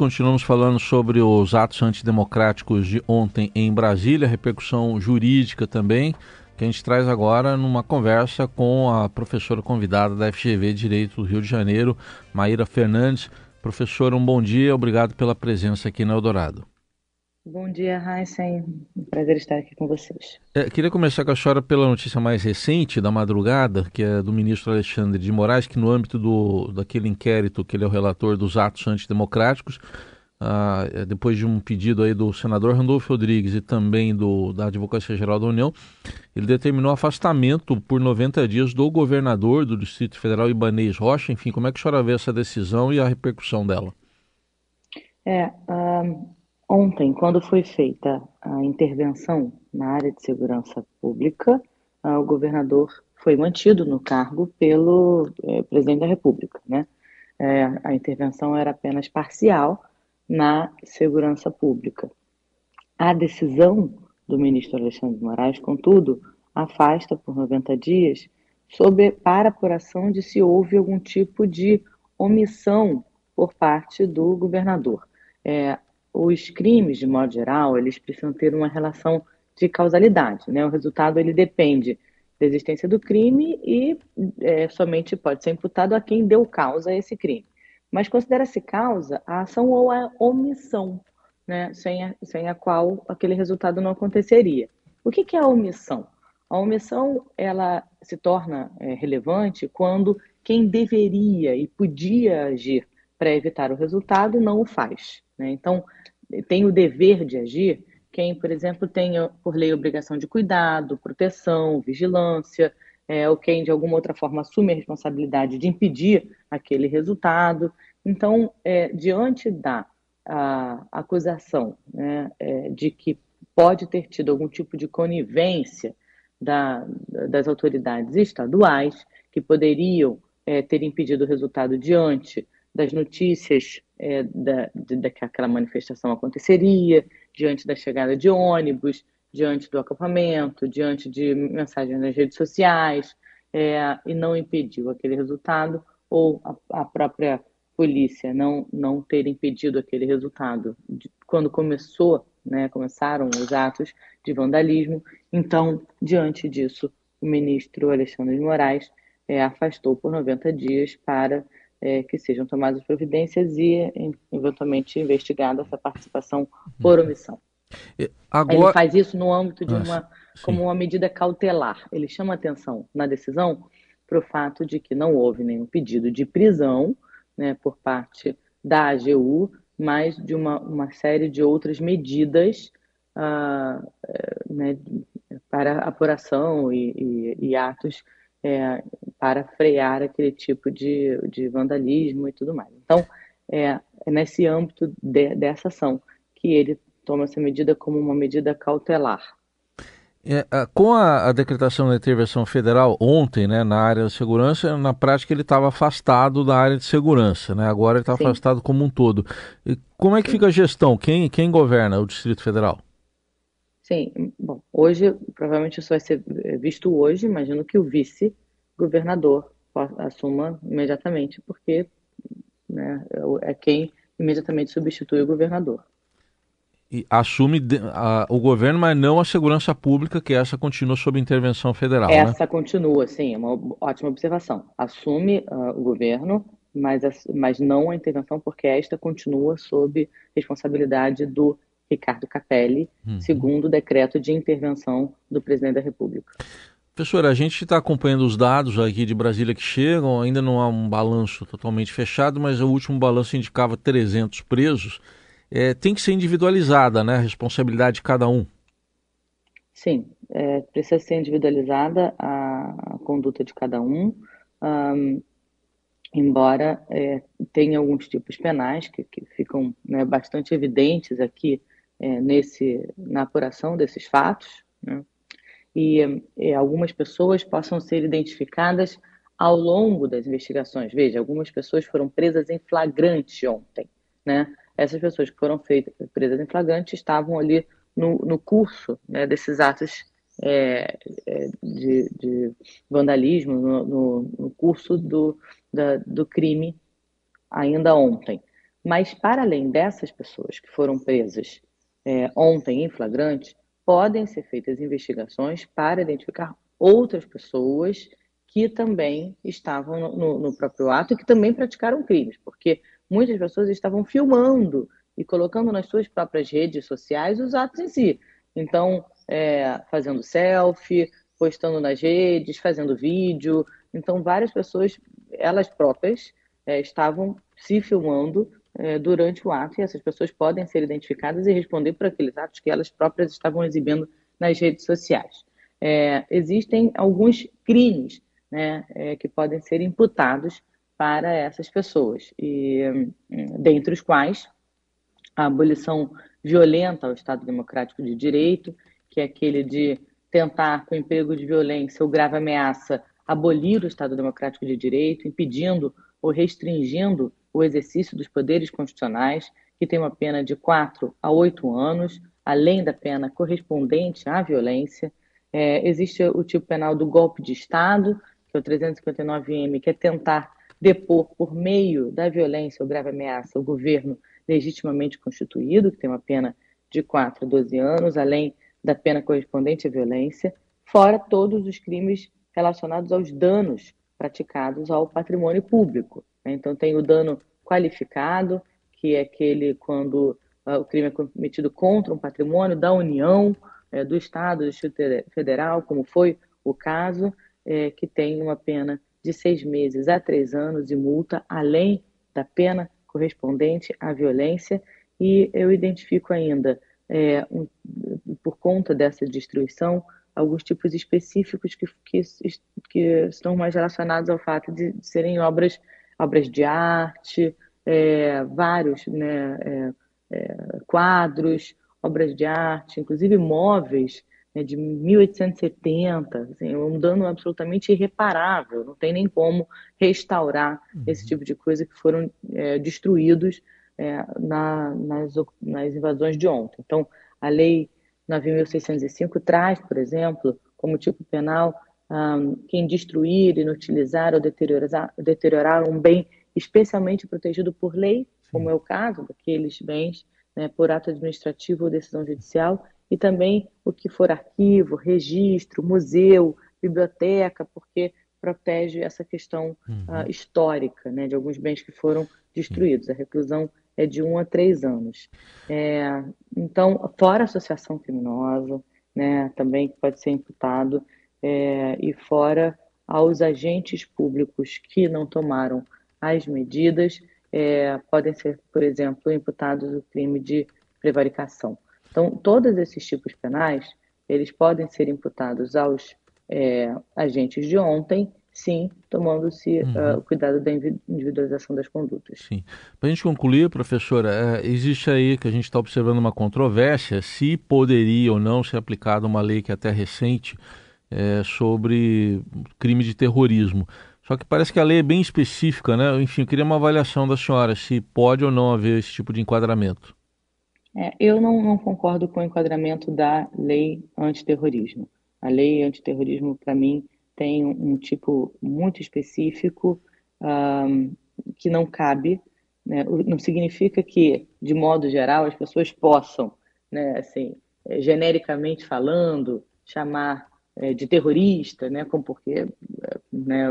continuamos falando sobre os atos antidemocráticos de ontem em Brasília, repercussão jurídica também, que a gente traz agora numa conversa com a professora convidada da FGV Direito do Rio de Janeiro, Maíra Fernandes. Professora, um bom dia, obrigado pela presença aqui no Eldorado. Bom dia, Heisen. Um prazer estar aqui com vocês. É, queria começar com a senhora pela notícia mais recente da madrugada, que é do ministro Alexandre de Moraes, que no âmbito do, daquele inquérito que ele é o relator dos atos antidemocráticos, ah, é, depois de um pedido aí do senador Randolfo Rodrigues e também do, da Advocacia Geral da União, ele determinou afastamento por 90 dias do governador do Distrito Federal, Ibanez Rocha. Enfim, como é que a senhora vê essa decisão e a repercussão dela? É, um Ontem, quando foi feita a intervenção na área de segurança pública, o governador foi mantido no cargo pelo é, presidente da República. Né? É, a intervenção era apenas parcial na segurança pública. A decisão do ministro Alexandre de Moraes, contudo, afasta por 90 dias sobre para apuração de se houve algum tipo de omissão por parte do governador. É, os crimes, de modo geral, eles precisam ter uma relação de causalidade, né? O resultado ele depende da existência do crime e é, somente pode ser imputado a quem deu causa a esse crime. Mas considera-se causa a ação ou a omissão, né? Sem a, sem a qual aquele resultado não aconteceria. O que, que é a omissão? A omissão ela se torna é, relevante quando quem deveria e podia agir para evitar o resultado não o faz. Né? Então, tem o dever de agir quem, por exemplo, tem por lei obrigação de cuidado, proteção, vigilância, é, ou quem de alguma outra forma assume a responsabilidade de impedir aquele resultado. Então, é, diante da acusação né, é, de que pode ter tido algum tipo de conivência da, das autoridades estaduais que poderiam é, ter impedido o resultado diante das notícias é, da, de, de, que aquela manifestação aconteceria, diante da chegada de ônibus, diante do acampamento, diante de mensagens nas redes sociais, é, e não impediu aquele resultado, ou a, a, própria polícia não, não ter impedido aquele resultado. Quando começou, né, começaram os atos de vandalismo, então, diante disso, o ministro Alexandre de Moraes é, afastou por 90 dias para é, que sejam tomadas providências e, eventualmente, investigada essa participação por uhum. omissão. Agora... Ele faz isso no âmbito de uma, como uma medida cautelar. Ele chama atenção na decisão para o fato de que não houve nenhum pedido de prisão né, por parte da AGU, mas de uma, uma série de outras medidas uh, né, para apuração e, e, e atos é, para frear aquele tipo de, de vandalismo e tudo mais. Então, é, é nesse âmbito de, dessa ação que ele toma essa medida como uma medida cautelar. É, com a, a, decretação da intervenção federal ontem, né, na área da segurança, na prática ele estava afastado da área de segurança, né? Agora ele está afastado como um todo. E como é que Sim. fica a gestão? Quem, quem governa o Distrito Federal? Sim, hoje, provavelmente isso vai ser visto hoje, imagino que o vice-governador assuma imediatamente, porque né, é quem imediatamente substitui o governador. E assume a, o governo, mas não a segurança pública, que essa continua sob intervenção federal. Né? Essa né? continua, sim, é uma ótima observação. Assume uh, o governo, mas, mas não a intervenção, porque esta continua sob responsabilidade do Ricardo Capelli, uhum. segundo o decreto de intervenção do presidente da República. Professora, a gente está acompanhando os dados aqui de Brasília que chegam, ainda não há um balanço totalmente fechado, mas o último balanço indicava 300 presos. É, tem que ser individualizada né, a responsabilidade de cada um. Sim, é, precisa ser individualizada a, a, conduta de cada um, um embora é, tenha alguns tipos penais que, que ficam né, bastante evidentes aqui é, nesse, na apuração desses fatos, né? e é, algumas pessoas possam ser identificadas ao longo das investigações. Veja, algumas pessoas foram presas em flagrante ontem, né? Essas pessoas que foram feitas, presas em flagrante estavam ali no, no curso né, desses atos é, é, de, de, vandalismo, no, no, no curso do, da, do crime ainda ontem. Mas, para além dessas pessoas que foram presas é, ontem em flagrante, podem ser feitas investigações para identificar outras pessoas que também estavam no, no, próprio ato e que também praticaram crimes, porque muitas pessoas estavam filmando e colocando nas suas próprias redes sociais os atos em si. Então, é, fazendo selfie, postando nas redes, fazendo vídeo. Então, várias pessoas, elas próprias, é, estavam se filmando é, durante o ato e essas pessoas podem ser identificadas e responder por aqueles atos que elas próprias estavam exibindo nas redes sociais. É, existem alguns crimes né, é, que podem ser imputados para essas pessoas, e hum, dentre os quais a abolição violenta ao Estado Democrático de Direito, que é aquele de tentar, com emprego de violência ou grave ameaça, abolir o Estado Democrático de Direito, impedindo ou restringindo o exercício dos poderes constitucionais, que tem uma pena de 4 a 8 anos, além da pena correspondente à violência. É, existe o tipo penal do golpe de Estado, que é o 359M, que é tentar depor por meio da violência ou grave ameaça o governo legitimamente constituído, que tem uma pena de 4 a 12 anos, além da pena correspondente à violência, fora todos os crimes relacionados aos danos praticados ao patrimônio público. Né? Então, tem o dano qualificado, que é aquele quando uh, o crime é cometido contra um patrimônio da União, é, do Estado, do Distrito Federal, como foi o caso, é, que tem uma pena de seis meses a três anos e multa, além da pena correspondente à violência. E eu identifico ainda, é, por conta dessa destruição, alguns tipos específicos que, que, que estão mais relacionados ao fato de, de serem obras, obras de arte, é, vários né, é, é quadros, obras de arte, inclusive móveis né, de 1870, assim, um dano absolutamente irreparável, não tem nem como restaurar uhum. esse tipo de coisa que foram é, destruídos é, na, nas, nas invasões de ontem. Então, a lei 9.605 traz, por exemplo, como tipo penal, um, quem destruir, inutilizar ou deteriorar, deteriorar um bem especialmente protegido por lei, como é o caso daqueles bens né, por ato administrativo ou decisão judicial, e também o que for arquivo, registro, museu, biblioteca, porque protege essa questão uhum. uh, histórica né, de alguns bens que foram destruídos. A reclusão é de um a três anos. É, então, fora associação criminosa, né, também pode ser imputado, é, e fora aos agentes públicos que não tomaram as medidas, é, podem ser, por exemplo, imputados o crime de prevaricação. Então, todos esses tipos penais, eles podem ser imputados aos é, agentes de ontem, sim, tomando-se uhum. uh, o cuidado da individualização das condutas. Sim. Para a gente concluir, professora, é, existe aí que a gente está observando uma controvérsia se poderia ou não ser aplicada uma lei que é até recente é, sobre crime de terrorismo. Só que parece que a lei é bem específica, né? Enfim, eu queria uma avaliação da senhora se pode ou não haver esse tipo de enquadramento. É, eu não, não, concordo com o enquadramento da lei antiterrorismo. A lei antiterrorismo, para mim, tem um, tipo muito específico um, que não cabe. Né? Não significa que, de modo geral, as pessoas possam, né, assim, é, genericamente falando, chamar é, de terrorista, né, como porque né,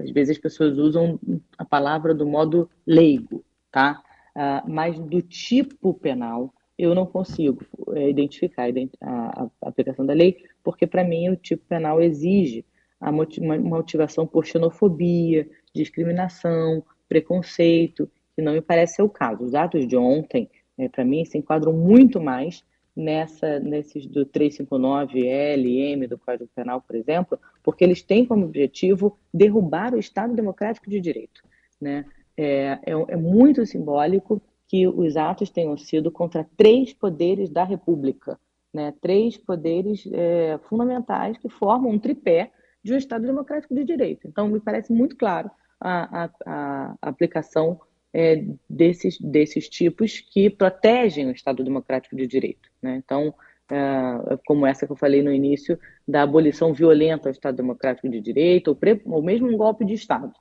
às vezes as pessoas usam a palavra do modo leigo, tá? Uh, mas do tipo penal, eu não consigo identificar a, aplicação da lei, porque para mim o tipo penal exige a motivação por xenofobia, discriminação, preconceito, que não me parece ser o caso. Os atos de ontem, é, para mim, se enquadram muito mais nessa, nesses do 359 L, M do Código Penal, por exemplo, porque eles têm como objetivo derrubar o Estado Democrático de Direito. Né? É, é, é muito simbólico que os atos tenham sido contra três poderes da República, né? três poderes é, fundamentais que formam um tripé de um Estado democrático de direito. Então, me parece muito claro a, a, a aplicação é, desses, desses tipos que protegem o Estado democrático de direito. Né? Então, é, como essa que eu falei no início, da abolição violenta ao Estado democrático de direito, ou, pre, ou mesmo um golpe de Estado.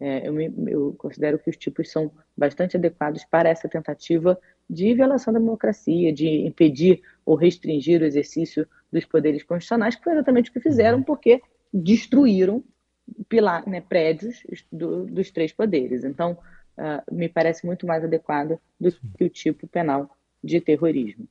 é, eu, me, eu, considero que os tipos são bastante adequados para essa tentativa de violação da democracia, de impedir ou restringir o exercício dos poderes constitucionais, que foi exatamente o que fizeram, uhum. porque destruíram pilar, né, prédios do, dos três poderes. Então, uh, me parece muito mais adequado do que o tipo penal de terrorismo.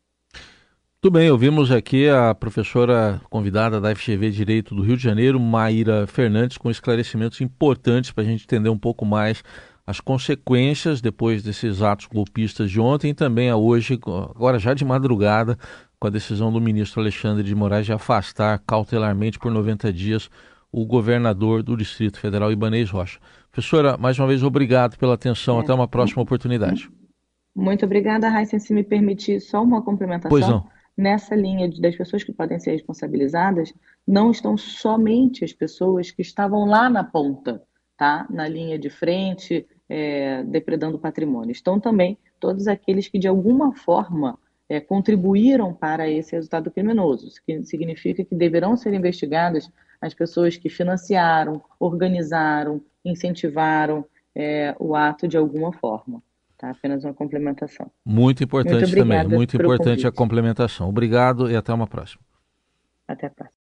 Muito bem, ouvimos aqui a professora convidada da FGV Direito do Rio de Janeiro, Maíra Fernandes, com esclarecimentos importantes para a gente entender um pouco mais as consequências depois desses atos golpistas de ontem e também a hoje, agora já de madrugada, com a decisão do ministro Alexandre de Moraes de afastar cautelarmente por 90 dias o governador do Distrito Federal, Ibanez Rocha. Professora, mais uma vez, obrigado pela atenção. É. Até uma próxima oportunidade. Muito obrigada, Raíssa. Se me permitir só uma complementação. Pois não nessa linha de, das pessoas que podem ser responsabilizadas, não estão somente as pessoas que estavam lá na ponta, tá? na linha de frente, é, depredando patrimônio. Estão também todos aqueles que, de alguma forma, é, contribuíram para esse resultado criminoso, o que significa que deverão ser investigadas as pessoas que financiaram, organizaram, incentivaram é, o ato de alguma forma. Tá? Apenas uma complementação. Muito importante muito também, muito importante a complementação. Obrigado e até uma próxima. Até a próxima.